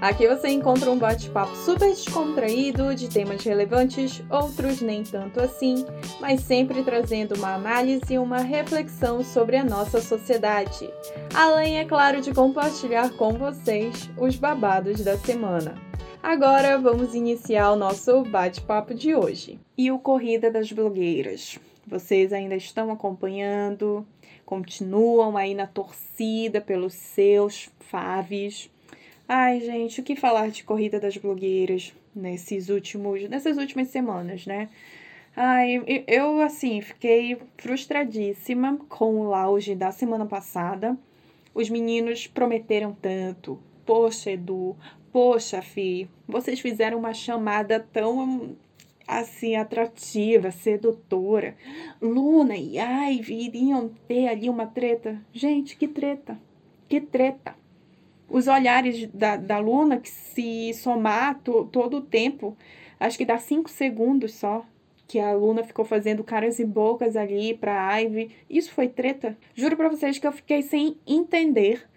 Aqui você encontra um bate-papo super descontraído de temas relevantes, outros nem tanto assim, mas sempre trazendo uma análise e uma reflexão sobre a nossa sociedade. Além, é claro, de compartilhar com vocês os babados da semana. Agora vamos iniciar o nosso bate-papo de hoje. E o Corrida das Blogueiras. Vocês ainda estão acompanhando, continuam aí na torcida pelos seus faves. Ai, gente, o que falar de corrida das blogueiras nesses últimos, nessas últimas semanas, né? Ai, eu assim fiquei frustradíssima com o lounge da semana passada. Os meninos prometeram tanto. Poxa, Edu, poxa, Fi, vocês fizeram uma chamada tão assim atrativa, sedutora. Luna e Ivy iriam ter ali uma treta. Gente, que treta! Que treta! Os olhares da, da Luna, que se somar to, todo o tempo, acho que dá cinco segundos só, que a Luna ficou fazendo caras e bocas ali pra Ivy. Isso foi treta. Juro pra vocês que eu fiquei sem entender.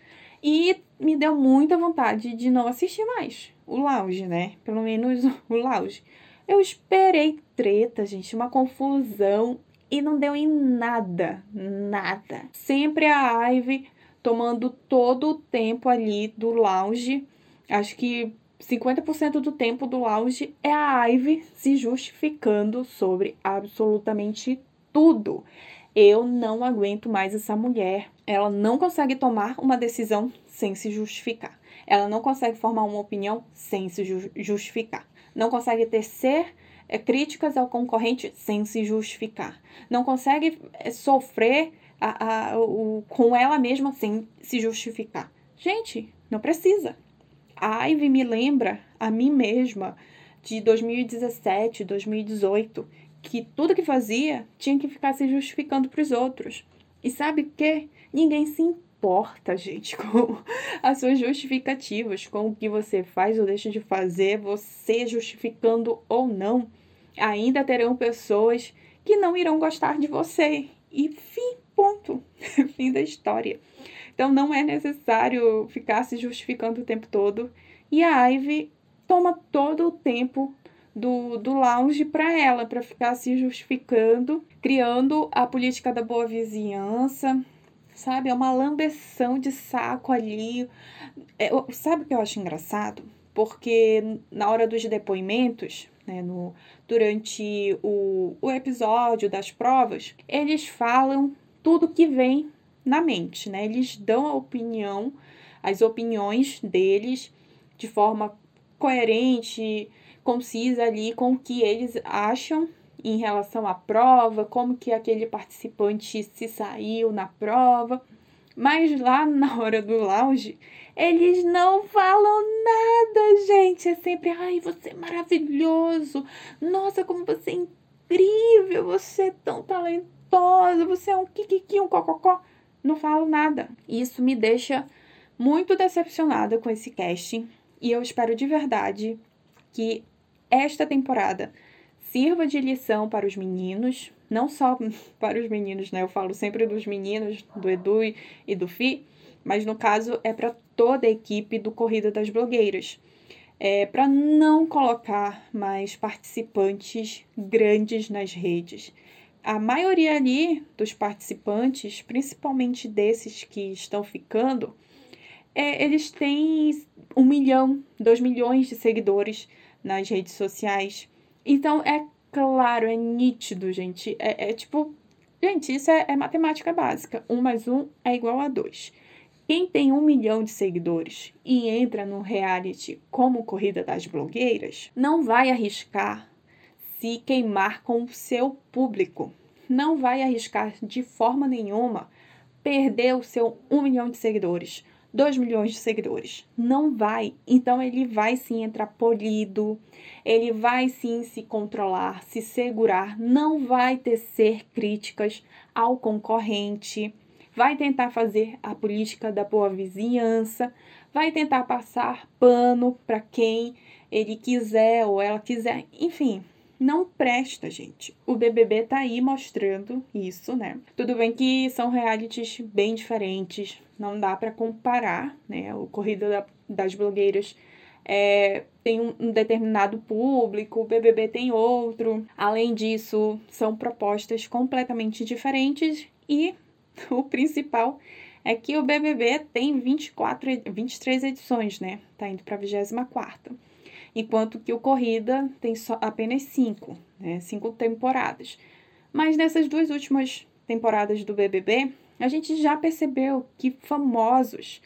E me deu muita vontade de não assistir mais o lounge, né? Pelo menos o lounge. Eu esperei treta, gente, uma confusão e não deu em nada, nada. Sempre a Ivy tomando todo o tempo ali do lounge. Acho que 50% do tempo do lounge é a Ivy se justificando sobre absolutamente tudo. Eu não aguento mais essa mulher. Ela não consegue tomar uma decisão sem se justificar. Ela não consegue formar uma opinião sem se justificar não consegue tecer é, críticas ao concorrente sem se justificar, não consegue é, sofrer a, a, o, com ela mesma sem se justificar. Gente, não precisa. A Ivy me lembra a mim mesma de 2017, 2018, que tudo que fazia tinha que ficar se justificando para os outros. E sabe o que? Ninguém se importa, gente, com as suas justificativas, com o que você faz ou deixa de fazer, você justificando ou não, ainda terão pessoas que não irão gostar de você. E fim, ponto. fim da história. Então não é necessário ficar se justificando o tempo todo. E a Ivy toma todo o tempo do, do lounge para ela, para ficar se justificando, criando a política da boa vizinhança, sabe? É uma lambeção de saco ali. É, sabe o que eu acho engraçado? Porque na hora dos depoimentos, né, no, durante o, o episódio das provas, eles falam tudo que vem na mente, né? Eles dão a opinião, as opiniões deles de forma coerente, concisa ali com o que eles acham em relação à prova, como que aquele participante se saiu na prova. Mas lá na hora do lounge, eles não falam nada, gente. É sempre, ai, você é maravilhoso. Nossa, como você é incrível. Você é tão talentosa. Você é um kikiki, um cococó. Não falo nada. Isso me deixa muito decepcionada com esse casting. E eu espero de verdade que esta temporada sirva de lição para os meninos, não só para os meninos, né? Eu falo sempre dos meninos, do Edu e do Fi, mas no caso é para toda a equipe do Corrida das Blogueiras. É, para não colocar mais participantes grandes nas redes. A maioria ali dos participantes, principalmente desses que estão ficando, é, eles têm um milhão, dois milhões de seguidores nas redes sociais. Então, é claro, é nítido, gente. É, é tipo. Gente, isso é, é, matemática básica. Um mais um é igual a dois. Quem tem um milhão de seguidores e entra no reality como Corrida das Blogueiras, não vai arriscar se queimar com o seu público. Não vai arriscar de forma nenhuma perder o seu um milhão de seguidores 2 milhões de seguidores. Não vai. Então ele vai sim entrar polido, ele vai sim se controlar, se segurar, não vai tecer críticas ao concorrente, vai tentar fazer a política da boa vizinhança, vai tentar passar pano para quem ele quiser ou ela quiser, enfim, não presta, gente. O BBB tá aí mostrando isso, né? Tudo bem que são realities bem diferentes, não dá para comparar, né? O Corrida das Blogueiras é, tem um, um determinado público, o BBB tem outro. Além disso, são propostas completamente diferentes e o principal é que o BBB tem 24, 23 edições, né? Tá indo para a 24 enquanto que o Corrida tem só apenas cinco, né? Cinco temporadas. Mas nessas duas últimas temporadas do BBB, a gente já percebeu que famosos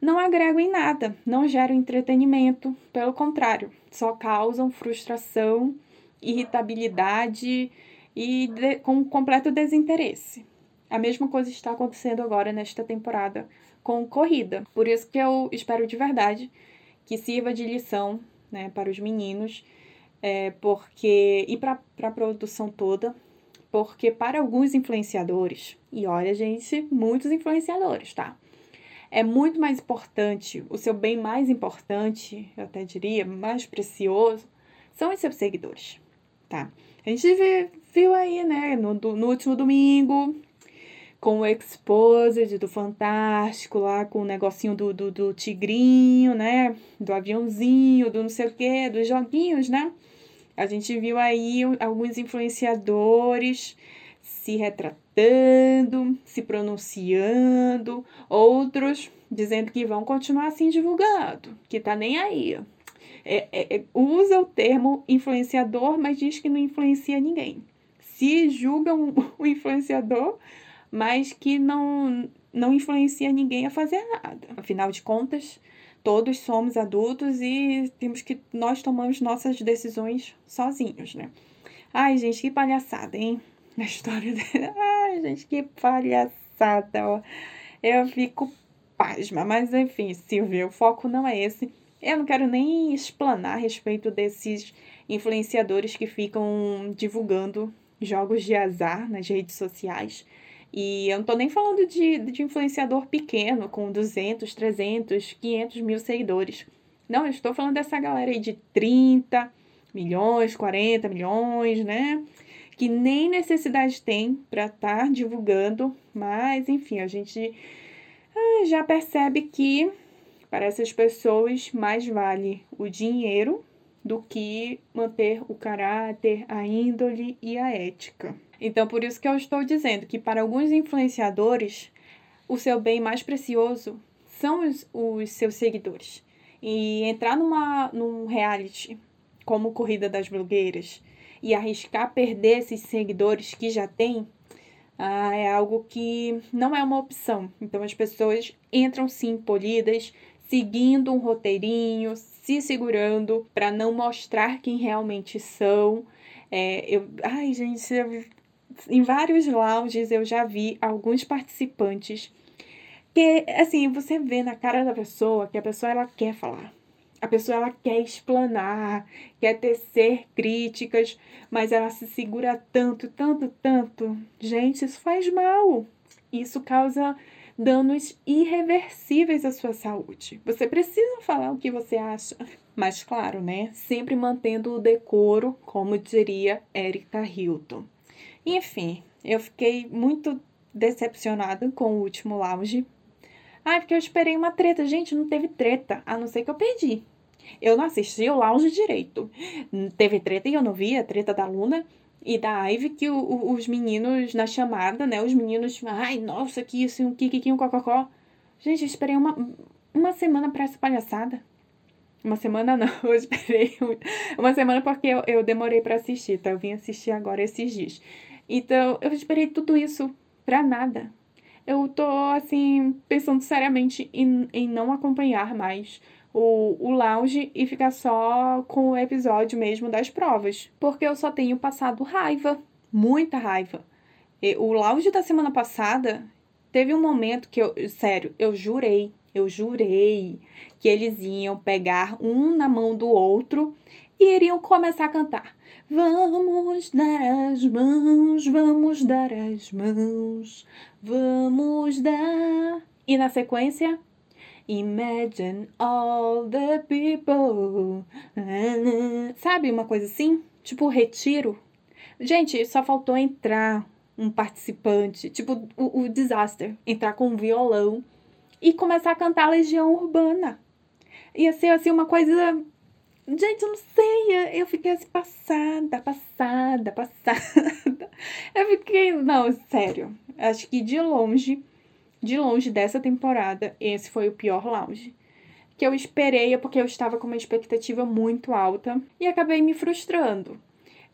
não agregam em nada, não geram entretenimento, pelo contrário, só causam frustração, irritabilidade e de, com completo desinteresse. A mesma coisa está acontecendo agora nesta temporada com corrida. Por isso que eu espero de verdade que sirva de lição né, para os meninos, é, porque e para a produção toda, porque para alguns influenciadores, e olha, gente, muitos influenciadores, tá? É muito mais importante, o seu bem mais importante, eu até diria, mais precioso, são os seus seguidores, tá? A gente viu aí, né, no, no último domingo, com o Exposed do Fantástico, lá com o negocinho do, do, do tigrinho, né? Do aviãozinho, do não sei o quê, dos joguinhos, né? A gente viu aí alguns influenciadores se retratando, se pronunciando, outros dizendo que vão continuar assim divulgando, que tá nem aí. É, é, é, usa o termo influenciador, mas diz que não influencia ninguém. Se julgam o influenciador, mas que não, não influencia ninguém a fazer nada. Afinal de contas, todos somos adultos e temos que nós tomamos nossas decisões sozinhos, né? Ai, gente, que palhaçada, hein? A história dele. Ai, gente, que palhaçada, ó. Eu fico pasma, mas enfim, Silvia, o foco não é esse. Eu não quero nem explanar a respeito desses influenciadores que ficam divulgando jogos de azar nas redes sociais. E eu não tô nem falando de, de influenciador pequeno, com 200, 300, 500 mil seguidores. Não, eu estou falando dessa galera aí de 30 milhões, 40 milhões, né? Que nem necessidade tem para estar tá divulgando, mas enfim, a gente ah, já percebe que para essas pessoas mais vale o dinheiro do que manter o caráter, a índole e a ética. Então, por isso que eu estou dizendo que para alguns influenciadores, o seu bem mais precioso são os, os seus seguidores. E entrar numa, num reality como Corrida das Blogueiras e arriscar perder esses seguidores que já tem, ah, é algo que não é uma opção. Então as pessoas entram sim polidas, seguindo um roteirinho, se segurando para não mostrar quem realmente são. É, eu, ai, gente, em vários lounges eu já vi alguns participantes que, assim, você vê na cara da pessoa que a pessoa ela quer falar. A pessoa ela quer explanar, quer tecer críticas, mas ela se segura tanto, tanto, tanto. Gente, isso faz mal. Isso causa danos irreversíveis à sua saúde. Você precisa falar o que você acha, mas claro, né? Sempre mantendo o decoro, como diria Erika Hilton. Enfim, eu fiquei muito decepcionada com o último lounge. Ah, porque eu esperei uma treta. Gente, não teve treta, a não ser que eu perdi. Eu não assisti o lounge direito. Teve treta e eu não vi a treta da Luna e da Ivy, que o, o, os meninos na chamada, né? Os meninos, ai, nossa, que isso, um kiki, um cococó. Gente, eu esperei uma, uma semana pra essa palhaçada. Uma semana não, eu esperei uma semana porque eu, eu demorei para assistir, tá? Eu vim assistir agora esses dias. Então, eu esperei tudo isso pra nada. Eu tô, assim, pensando seriamente em, em não acompanhar mais o, o lounge e ficar só com o episódio mesmo das provas. Porque eu só tenho passado raiva, muita raiva. E, o lounge da semana passada teve um momento que eu, sério, eu jurei, eu jurei que eles iam pegar um na mão do outro e iriam começar a cantar. Vamos dar as mãos, vamos dar as mãos, vamos dar. E na sequência, Imagine all the people. Sabe uma coisa assim? Tipo retiro. Gente, só faltou entrar um participante, tipo o, o Disaster, entrar com um violão e começar a cantar Legião Urbana. Ia ser assim uma coisa. Gente, eu não sei. Eu fiquei assim, passada, passada, passada. Eu fiquei. Não, sério. Acho que de longe de longe dessa temporada, esse foi o pior lounge. Que eu esperei porque eu estava com uma expectativa muito alta e acabei me frustrando.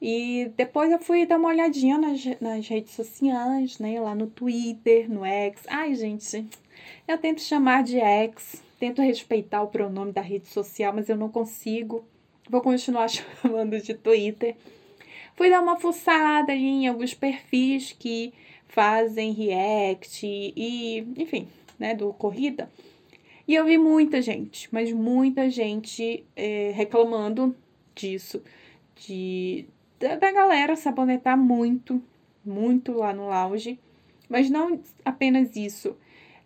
E depois eu fui dar uma olhadinha nas, nas redes sociais, né? Lá no Twitter, no X. Ai, gente, eu tento chamar de X, tento respeitar o pronome da rede social, mas eu não consigo. Vou continuar chamando de Twitter. Fui dar uma fuçada em alguns perfis que fazem react e, enfim, né, do corrida. E eu vi muita gente, mas muita gente é, reclamando disso, de da, da galera sabonetar muito, muito lá no lounge, mas não apenas isso,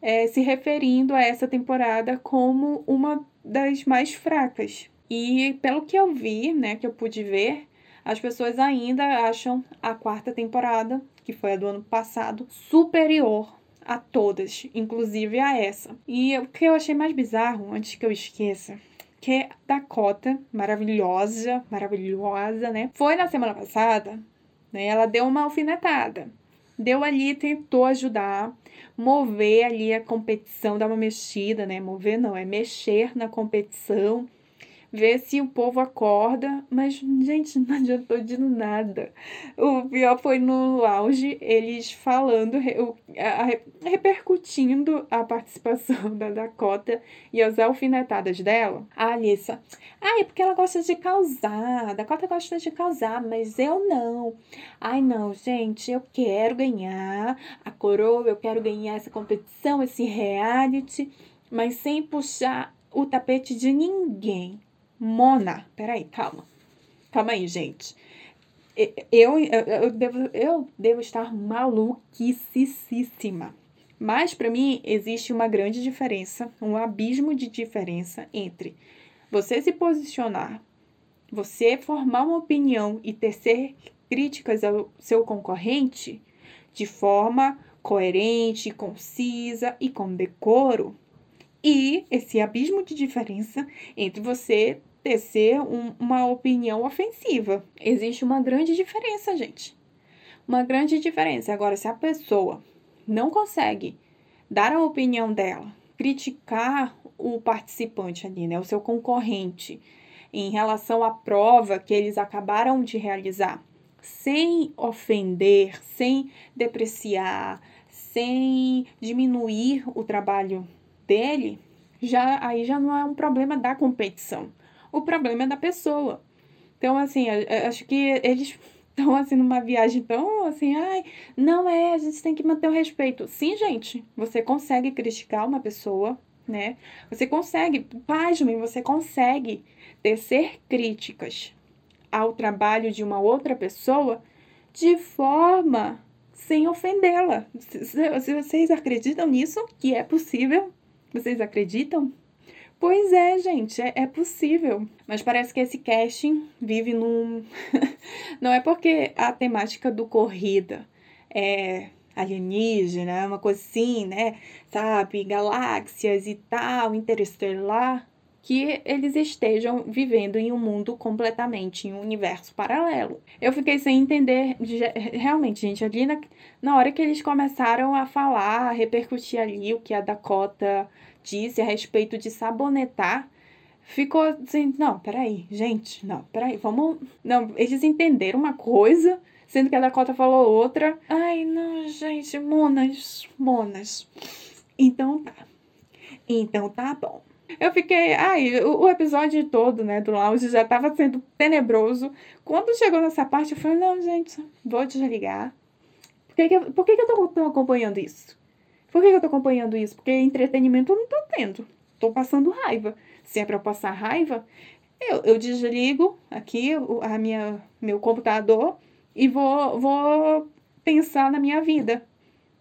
é, se referindo a essa temporada como uma das mais fracas. E pelo que eu vi, né, que eu pude ver, as pessoas ainda acham a quarta temporada que foi a do ano passado, superior a todas, inclusive a essa. E o que eu achei mais bizarro, antes que eu esqueça, que Dakota, maravilhosa, maravilhosa, né? Foi na semana passada, né? Ela deu uma alfinetada. Deu ali, tentou ajudar, mover ali a competição, dar uma mexida, né? Mover não, é mexer na competição ver se o povo acorda, mas, gente, não adiantou de nada. O pior foi no auge, eles falando, repercutindo a participação da Dakota e as alfinetadas dela. A Alissa, ah, é porque ela gosta de causar, a Dakota gosta de causar, mas eu não. Ai, não, gente, eu quero ganhar a coroa, eu quero ganhar essa competição, esse reality, mas sem puxar o tapete de ninguém. Mona. Peraí, calma. Calma aí, gente. Eu, eu, eu, devo, eu devo estar maluquicíssima. Mas para mim existe uma grande diferença, um abismo de diferença entre você se posicionar, você formar uma opinião e tecer críticas ao seu concorrente de forma coerente, concisa e com decoro, e esse abismo de diferença entre você tecer um, uma opinião ofensiva. Existe uma grande diferença, gente. Uma grande diferença. Agora, se a pessoa não consegue dar a opinião dela, criticar o participante ali, né, o seu concorrente, em relação à prova que eles acabaram de realizar, sem ofender, sem depreciar, sem diminuir o trabalho dele, já aí já não é um problema da competição o problema é da pessoa. Então, assim, acho que eles estão, assim, numa viagem tão, assim, ai, não é, a gente tem que manter o respeito. Sim, gente, você consegue criticar uma pessoa, né? Você consegue, pasmem, você consegue tecer críticas ao trabalho de uma outra pessoa de forma sem ofendê-la. Se vocês acreditam nisso, que é possível, vocês acreditam Pois é, gente, é, é possível. Mas parece que esse casting vive num. Não é porque a temática do corrida é alienígena, é uma coisa assim, né? Sabe, galáxias e tal, interestelar, que eles estejam vivendo em um mundo completamente, em um universo paralelo. Eu fiquei sem entender, realmente, gente, ali na, na hora que eles começaram a falar, a repercutir ali o que a Dakota disse a respeito de sabonetar, ficou assim, não, peraí, gente, não, peraí, vamos. Não, eles entenderam uma coisa, sendo que a Dakota falou outra. Ai, não, gente, monas, monas. Então tá. Então tá bom. Eu fiquei. Ai, o, o episódio todo, né, do Lounge já tava sendo tenebroso. Quando chegou nessa parte, eu falei, não, gente, vou desligar. Por que, que, eu, por que, que eu tô, tô acompanhando isso? Por que eu tô acompanhando isso? Porque entretenimento eu não tô tendo. Tô passando raiva. Se é pra eu passar raiva, eu, eu desligo aqui a minha, meu computador e vou, vou pensar na minha vida.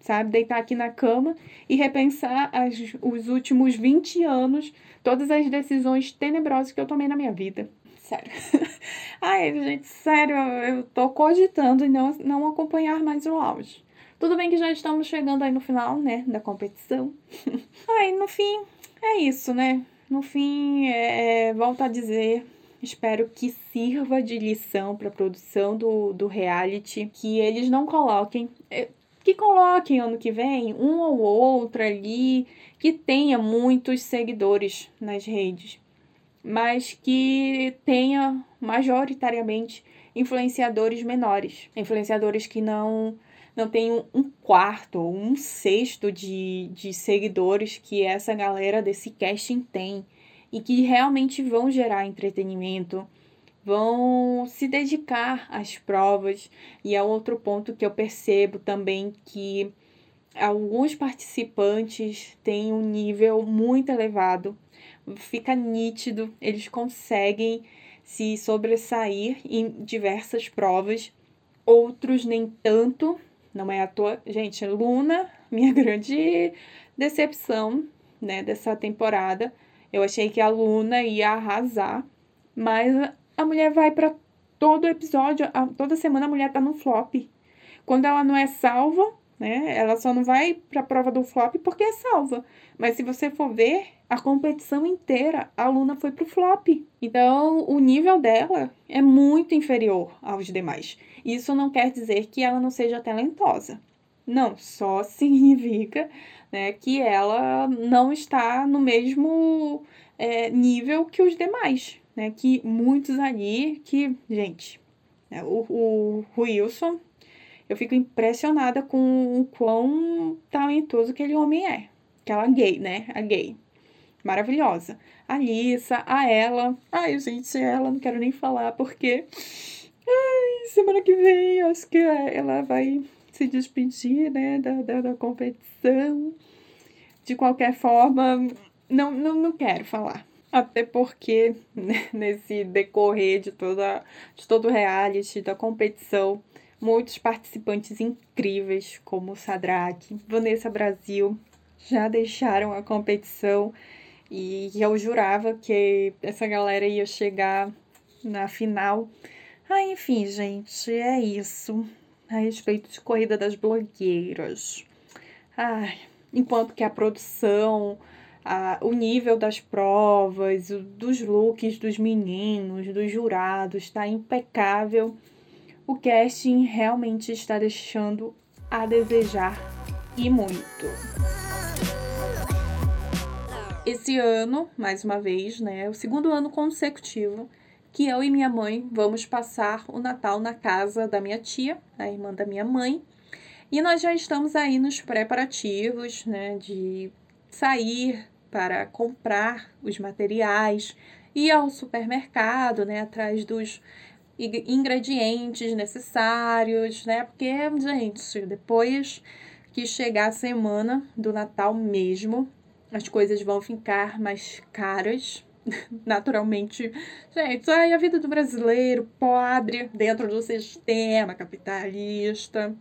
Sabe? Deitar aqui na cama e repensar as, os últimos 20 anos, todas as decisões tenebrosas que eu tomei na minha vida. Sério. Ai, gente, sério, eu tô cogitando em não, não acompanhar mais o auge. Tudo bem que já estamos chegando aí no final, né, da competição. Ai, no fim, é isso, né? No fim, é, é volto a dizer, espero que sirva de lição para a produção do, do reality, que eles não coloquem. É, que coloquem ano que vem um ou outro ali que tenha muitos seguidores nas redes, mas que tenha majoritariamente influenciadores menores, influenciadores que não não tenham um quarto ou um sexto de, de seguidores que essa galera desse casting tem e que realmente vão gerar entretenimento, vão se dedicar às provas. E é outro ponto que eu percebo também que alguns participantes têm um nível muito elevado, fica nítido, eles conseguem se sobressair em diversas provas, outros nem tanto. Não é à toa, gente, Luna, minha grande decepção, né, dessa temporada. Eu achei que a Luna ia arrasar, mas a mulher vai para todo episódio, toda semana a mulher tá no flop. Quando ela não é salva, né? Ela só não vai para a prova do flop porque é salva. Mas se você for ver, a competição inteira, a Luna foi pro flop. Então, o nível dela é muito inferior aos demais. Isso não quer dizer que ela não seja talentosa. Não, só significa né, que ela não está no mesmo é, nível que os demais né? Que muitos ali, que, gente, né, o, o Wilson, eu fico impressionada com o quão talentoso aquele homem é. Aquela gay, né? A gay. Maravilhosa. A Lisa, a ela. Ai, gente, ela não quero nem falar porque. Ai, semana que vem acho que ela vai se despedir, né, da, da, da competição. De qualquer forma, não, não, não quero falar. Até porque né, nesse decorrer de, toda, de todo o reality, da competição, muitos participantes incríveis, como Sadraque, Vanessa Brasil, já deixaram a competição e eu jurava que essa galera ia chegar na final. Ah, enfim, gente, é isso. A respeito de corrida das blogueiras. Ai, enquanto que a produção, a, o nível das provas, o, dos looks dos meninos, dos jurados, está impecável. O casting realmente está deixando a desejar e muito. Esse ano, mais uma vez, né, é o segundo ano consecutivo que eu e minha mãe vamos passar o Natal na casa da minha tia, a irmã da minha mãe. E nós já estamos aí nos preparativos, né, de sair para comprar os materiais, ir ao supermercado, né, atrás dos ingredientes necessários, né? Porque, gente, depois que chegar a semana do Natal mesmo, as coisas vão ficar mais caras. Naturalmente, gente, ai, a vida do brasileiro pobre dentro do sistema capitalista.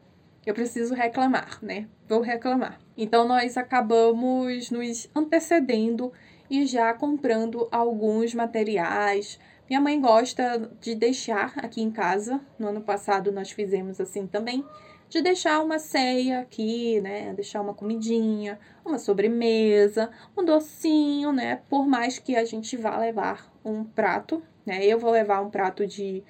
Eu preciso reclamar, né? Vou reclamar. Então nós acabamos nos antecedendo e já comprando alguns materiais. Minha mãe gosta de deixar aqui em casa. No ano passado nós fizemos assim também, de deixar uma ceia aqui, né? Deixar uma comidinha, uma sobremesa, um docinho, né? Por mais que a gente vá levar um prato, né? Eu vou levar um prato de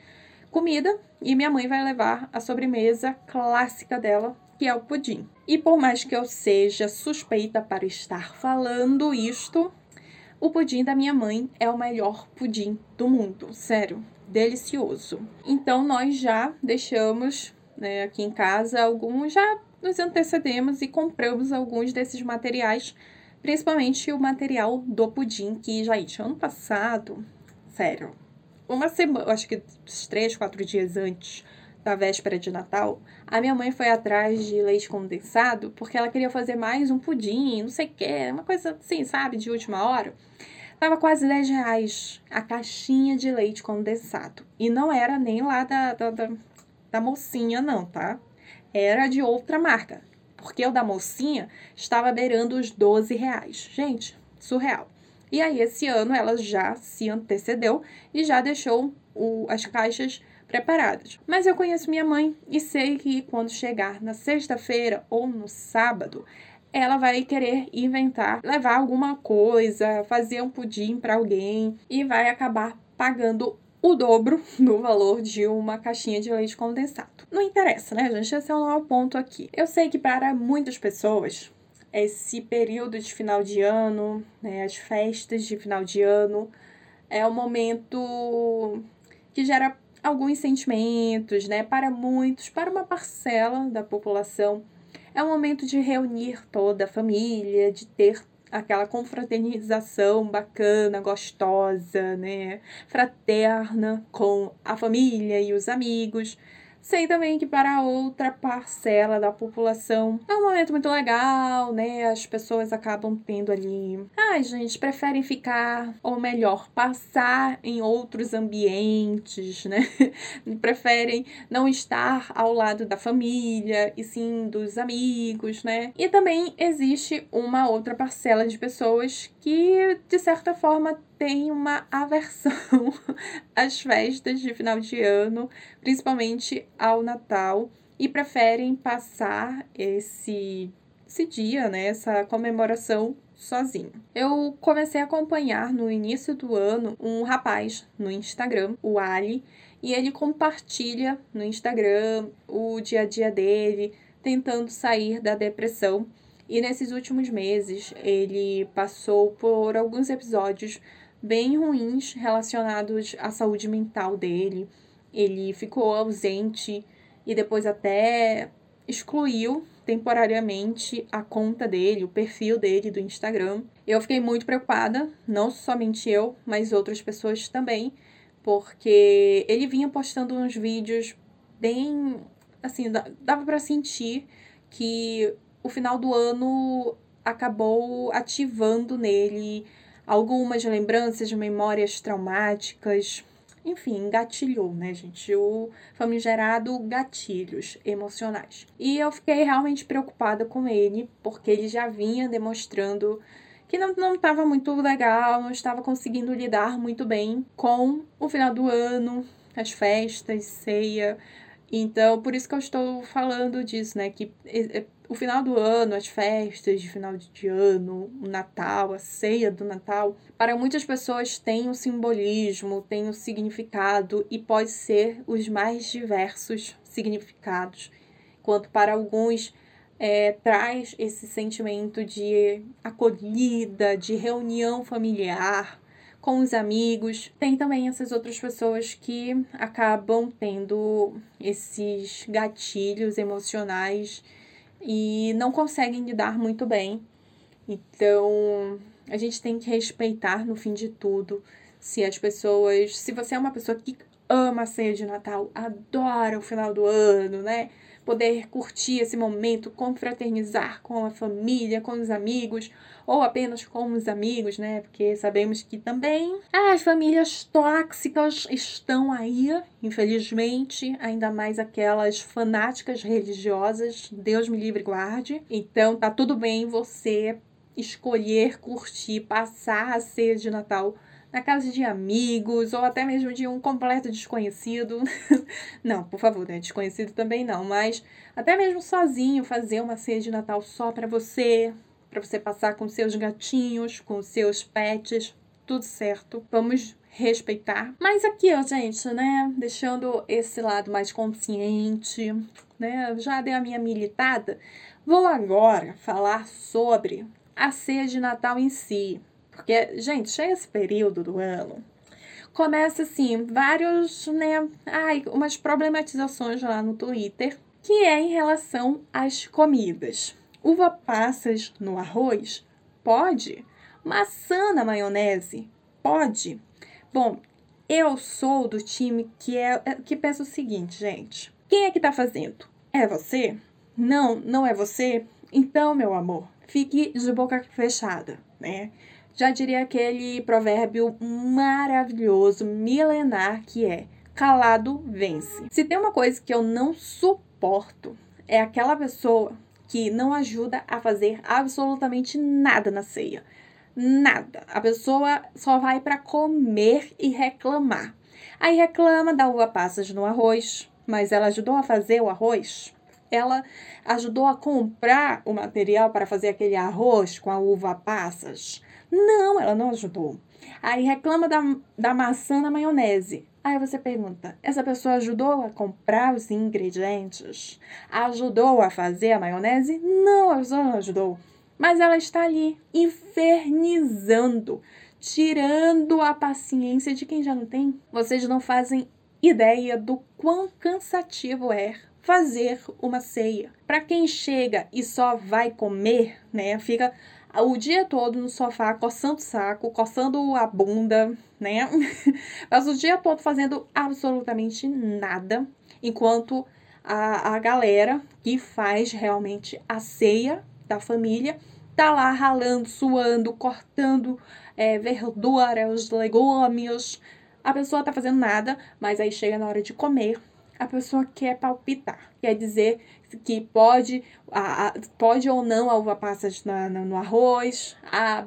comida e minha mãe vai levar a sobremesa clássica dela, que é o pudim. E por mais que eu seja suspeita para estar falando isto, o pudim da minha mãe é o melhor pudim do mundo, sério, delicioso. Então nós já deixamos né, aqui em casa alguns, já nos antecedemos e compramos alguns desses materiais, principalmente o material do pudim que, já gente, ano passado, sério, uma semana, acho que três, quatro dias antes da véspera de Natal, a minha mãe foi atrás de leite condensado porque ela queria fazer mais um pudim, não sei o que, uma coisa assim, sabe, de última hora. Tava quase 10 reais a caixinha de leite condensado. E não era nem lá da, da, da, da mocinha, não, tá? Era de outra marca. porque o da mocinha estava beirando os 12 reais. Gente, surreal. E aí, esse ano, ela já se antecedeu e já deixou o, as caixas preparadas. Mas eu conheço minha mãe e sei que quando chegar na sexta-feira ou no sábado, ela vai querer inventar, levar alguma coisa, fazer um pudim para alguém e vai acabar pagando o dobro do valor de uma caixinha de leite condensado. Não interessa, né, gente? Esse é o ponto aqui. Eu sei que para muitas pessoas, esse período de final de ano, né, as festas de final de ano, é um momento que gera alguns sentimentos, né? Para muitos, para uma parcela da população, é um momento de reunir toda a família, de ter aquela confraternização bacana, gostosa, né? Fraterna com a família e os amigos. Sei também que para outra parcela da população é um momento muito legal, né? As pessoas acabam tendo ali. Ai, gente, preferem ficar, ou melhor, passar em outros ambientes, né? preferem não estar ao lado da família e sim dos amigos, né? E também existe uma outra parcela de pessoas que, de certa forma, tem uma aversão às festas de final de ano, principalmente ao Natal, e preferem passar esse, esse dia, né, essa comemoração sozinho. Eu comecei a acompanhar no início do ano um rapaz no Instagram, o Ali, e ele compartilha no Instagram o dia a dia dele, tentando sair da depressão. E nesses últimos meses ele passou por alguns episódios bem ruins relacionados à saúde mental dele. Ele ficou ausente e depois até excluiu temporariamente a conta dele, o perfil dele do Instagram. Eu fiquei muito preocupada, não somente eu, mas outras pessoas também, porque ele vinha postando uns vídeos bem assim, dava para sentir que o final do ano acabou ativando nele algumas lembranças memórias traumáticas. Enfim, gatilhou, né, gente? O famigerado gatilhos emocionais. E eu fiquei realmente preocupada com ele, porque ele já vinha demonstrando que não estava muito legal, não estava conseguindo lidar muito bem com o final do ano, as festas, ceia. Então, por isso que eu estou falando disso, né? Que o final do ano, as festas de final de ano, o Natal, a ceia do Natal, para muitas pessoas tem um simbolismo, tem um significado e pode ser os mais diversos significados, enquanto para alguns é, traz esse sentimento de acolhida, de reunião familiar com os amigos. Tem também essas outras pessoas que acabam tendo esses gatilhos emocionais e não conseguem lidar muito bem. Então, a gente tem que respeitar no fim de tudo se as pessoas, se você é uma pessoa que ama a ceia de Natal, adora o final do ano, né? Poder curtir esse momento, confraternizar com a família, com os amigos, ou apenas com os amigos, né? Porque sabemos que também as famílias tóxicas estão aí, infelizmente, ainda mais aquelas fanáticas religiosas, Deus me livre guarde. Então tá tudo bem você escolher curtir, passar a ceia de Natal na casa de amigos ou até mesmo de um completo desconhecido. não, por favor, né? Desconhecido também não, mas até mesmo sozinho fazer uma ceia de Natal só para você, para você passar com seus gatinhos, com seus pets, tudo certo. Vamos respeitar. Mas aqui, ó, gente, né, deixando esse lado mais consciente, né? Já dei a minha militada. Vou agora falar sobre a ceia de Natal em si. Porque, gente, chega esse período do ano, começa assim, vários, né, ai, umas problematizações lá no Twitter, que é em relação às comidas. Uva passas no arroz? Pode. Maçã na maionese? Pode. Bom, eu sou do time que é, é que pensa o seguinte, gente. Quem é que tá fazendo? É você? Não, não é você? Então, meu amor, fique de boca fechada, né? Já diria aquele provérbio maravilhoso, milenar, que é: calado vence. Se tem uma coisa que eu não suporto, é aquela pessoa que não ajuda a fazer absolutamente nada na ceia. Nada. A pessoa só vai para comer e reclamar. Aí reclama da uva passas no arroz, mas ela ajudou a fazer o arroz? Ela ajudou a comprar o material para fazer aquele arroz com a uva passas? Não, ela não ajudou. Aí reclama da, da maçã na maionese. Aí você pergunta: essa pessoa ajudou a comprar os ingredientes? Ajudou a fazer a maionese? Não, a pessoa não ajudou. Mas ela está ali infernizando, tirando a paciência de quem já não tem. Vocês não fazem ideia do quão cansativo é fazer uma ceia. Para quem chega e só vai comer, né, fica o dia todo no sofá coçando o saco, coçando a bunda, né? Passa o dia todo fazendo absolutamente nada, enquanto a, a galera que faz realmente a ceia da família tá lá ralando, suando, cortando é, verduras, legumes. A pessoa tá fazendo nada, mas aí chega na hora de comer, a pessoa quer palpitar. Quer dizer que pode, a, a, pode ou não a uva passa na, na, no arroz, a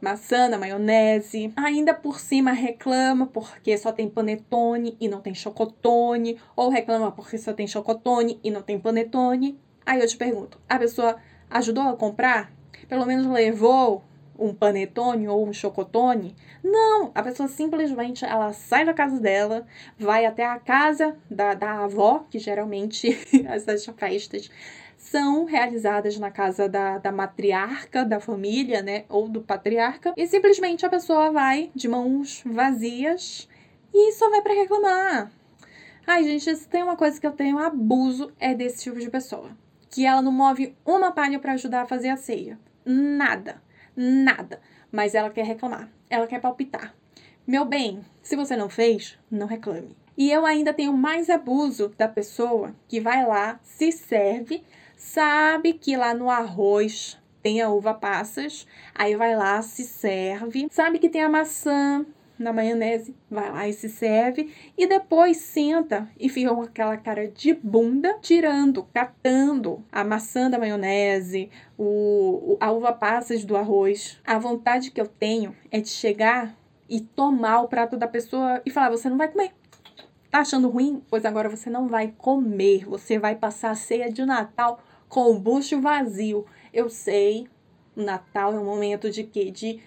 maçã na maionese. Ainda por cima reclama porque só tem panetone e não tem chocotone. Ou reclama porque só tem chocotone e não tem panetone. Aí eu te pergunto, a pessoa ajudou a comprar? Pelo menos levou um panetone ou um chocotone. Não, a pessoa simplesmente ela sai da casa dela, vai até a casa da, da avó, que geralmente essas festas são realizadas na casa da, da matriarca da família, né, ou do patriarca, e simplesmente a pessoa vai de mãos vazias e só vai para reclamar. Ai, gente, se tem uma coisa que eu tenho abuso é desse tipo de pessoa, que ela não move uma palha para ajudar a fazer a ceia. Nada nada. Mas ela quer reclamar, ela quer palpitar. Meu bem, se você não fez, não reclame. E eu ainda tenho mais abuso da pessoa que vai lá, se serve, sabe que lá no arroz tem a uva passas, aí vai lá, se serve, sabe que tem a maçã, na maionese, vai lá e se serve. E depois senta e fica com aquela cara de bunda, tirando, catando a maçã da maionese, o, a uva passas do arroz. A vontade que eu tenho é de chegar e tomar o prato da pessoa e falar: você não vai comer. Tá achando ruim? Pois agora você não vai comer. Você vai passar a ceia de Natal com o bucho vazio. Eu sei, Natal é um momento de quê? De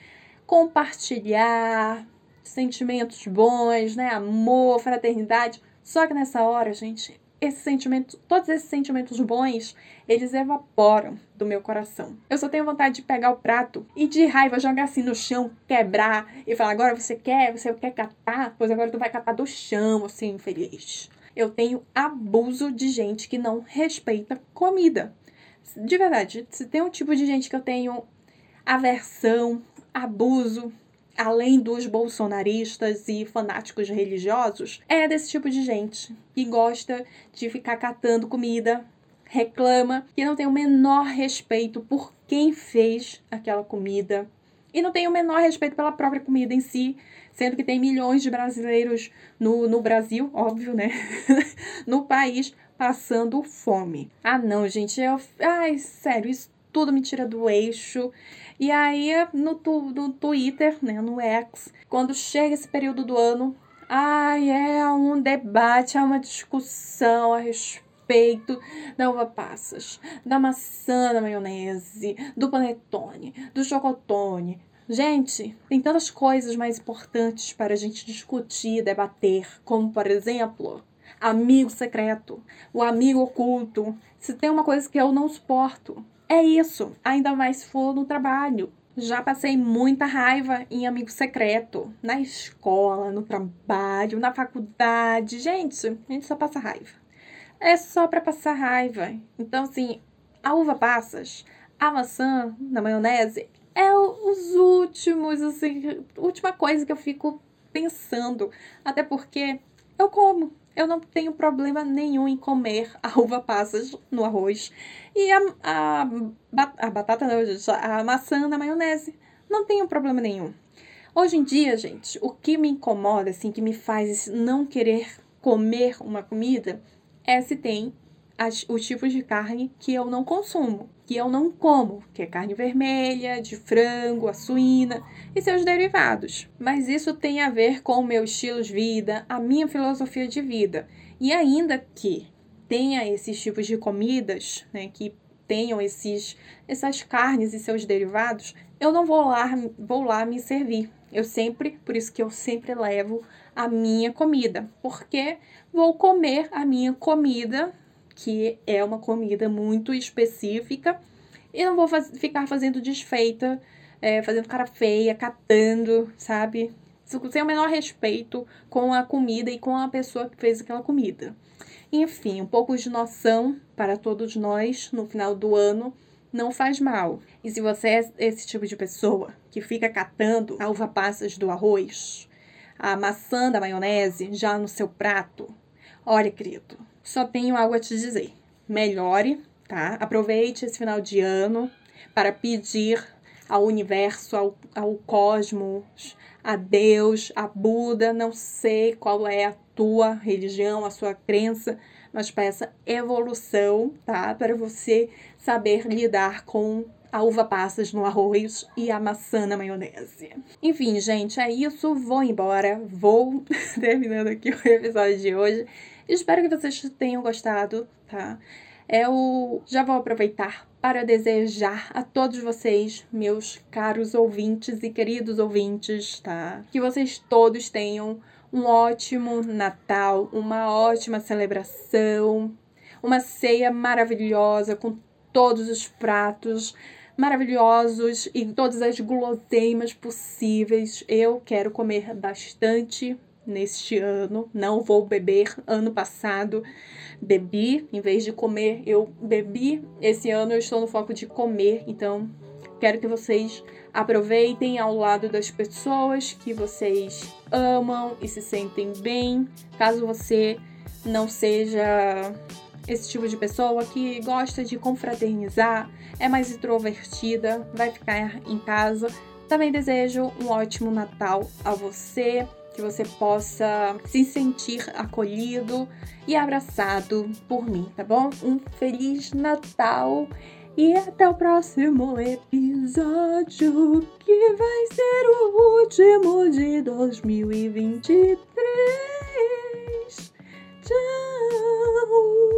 compartilhar, sentimentos bons, né? Amor, fraternidade. Só que nessa hora, gente, esses sentimentos, todos esses sentimentos bons, eles evaporam do meu coração. Eu só tenho vontade de pegar o prato e de raiva jogar assim no chão, quebrar e falar: agora você quer, você quer catar? Pois agora tu vai catar do chão, assim, infeliz. Eu tenho abuso de gente que não respeita comida. De verdade, se tem um tipo de gente que eu tenho aversão, abuso, além dos bolsonaristas e fanáticos religiosos, é desse tipo de gente que gosta de ficar catando comida, reclama, que não tem o menor respeito por quem fez aquela comida e não tem o menor respeito pela própria comida em si, sendo que tem milhões de brasileiros no, no Brasil, óbvio, né? no país passando fome. Ah, não, gente, eu. Ai, sério, isso tudo me tira do eixo. E aí, no, no Twitter, né, no X, quando chega esse período do ano, ai, é um debate, é uma discussão a respeito da uva passas, da maçã da maionese, do panetone, do chocotone. Gente, tem tantas coisas mais importantes para a gente discutir, debater, como, por exemplo, amigo secreto, o amigo oculto. Se tem uma coisa que eu não suporto, é isso, ainda mais se for no trabalho. Já passei muita raiva em amigo secreto, na escola, no trabalho, na faculdade. Gente, a gente só passa raiva. É só para passar raiva. Então, assim, a uva passas, a maçã na maionese é os últimos, assim, última coisa que eu fico pensando. Até porque eu como eu não tenho problema nenhum em comer a uva passas no arroz e a, a, a batata, não, a maçã na maionese. Não tenho problema nenhum. Hoje em dia, gente, o que me incomoda, assim, que me faz não querer comer uma comida é se tem as, os tipos de carne que eu não consumo, que eu não como, que é carne vermelha, de frango, a suína e seus derivados. Mas isso tem a ver com o meu estilo de vida, a minha filosofia de vida. E ainda que tenha esses tipos de comidas, né, que tenham esses, essas carnes e seus derivados, eu não vou lá, vou lá me servir. Eu sempre, por isso que eu sempre levo a minha comida, porque vou comer a minha comida, que é uma comida muito específica, e não vou faz, ficar fazendo desfeita, é, fazendo cara feia, catando, sabe? Sem o menor respeito com a comida e com a pessoa que fez aquela comida. Enfim, um pouco de noção para todos nós no final do ano não faz mal. E se você é esse tipo de pessoa que fica catando a uva passas do arroz, a maçã da maionese já no seu prato, olha, querido, só tenho algo a te dizer. Melhore, tá? Aproveite esse final de ano para pedir ao universo, ao, ao cosmos, a Deus, a Buda, não sei qual é a tua religião, a sua crença, mas essa evolução, tá? Para você saber lidar com a uva passas no arroz e a maçã na maionese. Enfim, gente, é isso. Vou embora. Vou terminando aqui o episódio de hoje. Espero que vocês tenham gostado, tá? Eu já vou aproveitar para desejar a todos vocês, meus caros ouvintes e queridos ouvintes, tá? Que vocês todos tenham um ótimo Natal, uma ótima celebração, uma ceia maravilhosa com todos os pratos maravilhosos e todas as guloseimas possíveis. Eu quero comer bastante neste ano. Não vou beber. Ano passado bebi, em vez de comer, eu bebi. Esse ano eu estou no foco de comer, então quero que vocês aproveitem ao lado das pessoas que vocês amam e se sentem bem. Caso você não seja esse tipo de pessoa que gosta de confraternizar, é mais introvertida, vai ficar em casa. Também desejo um ótimo Natal a você, que você possa se sentir acolhido e abraçado por mim, tá bom? Um Feliz Natal! E até o próximo episódio, que vai ser o último de 2023. Tchau!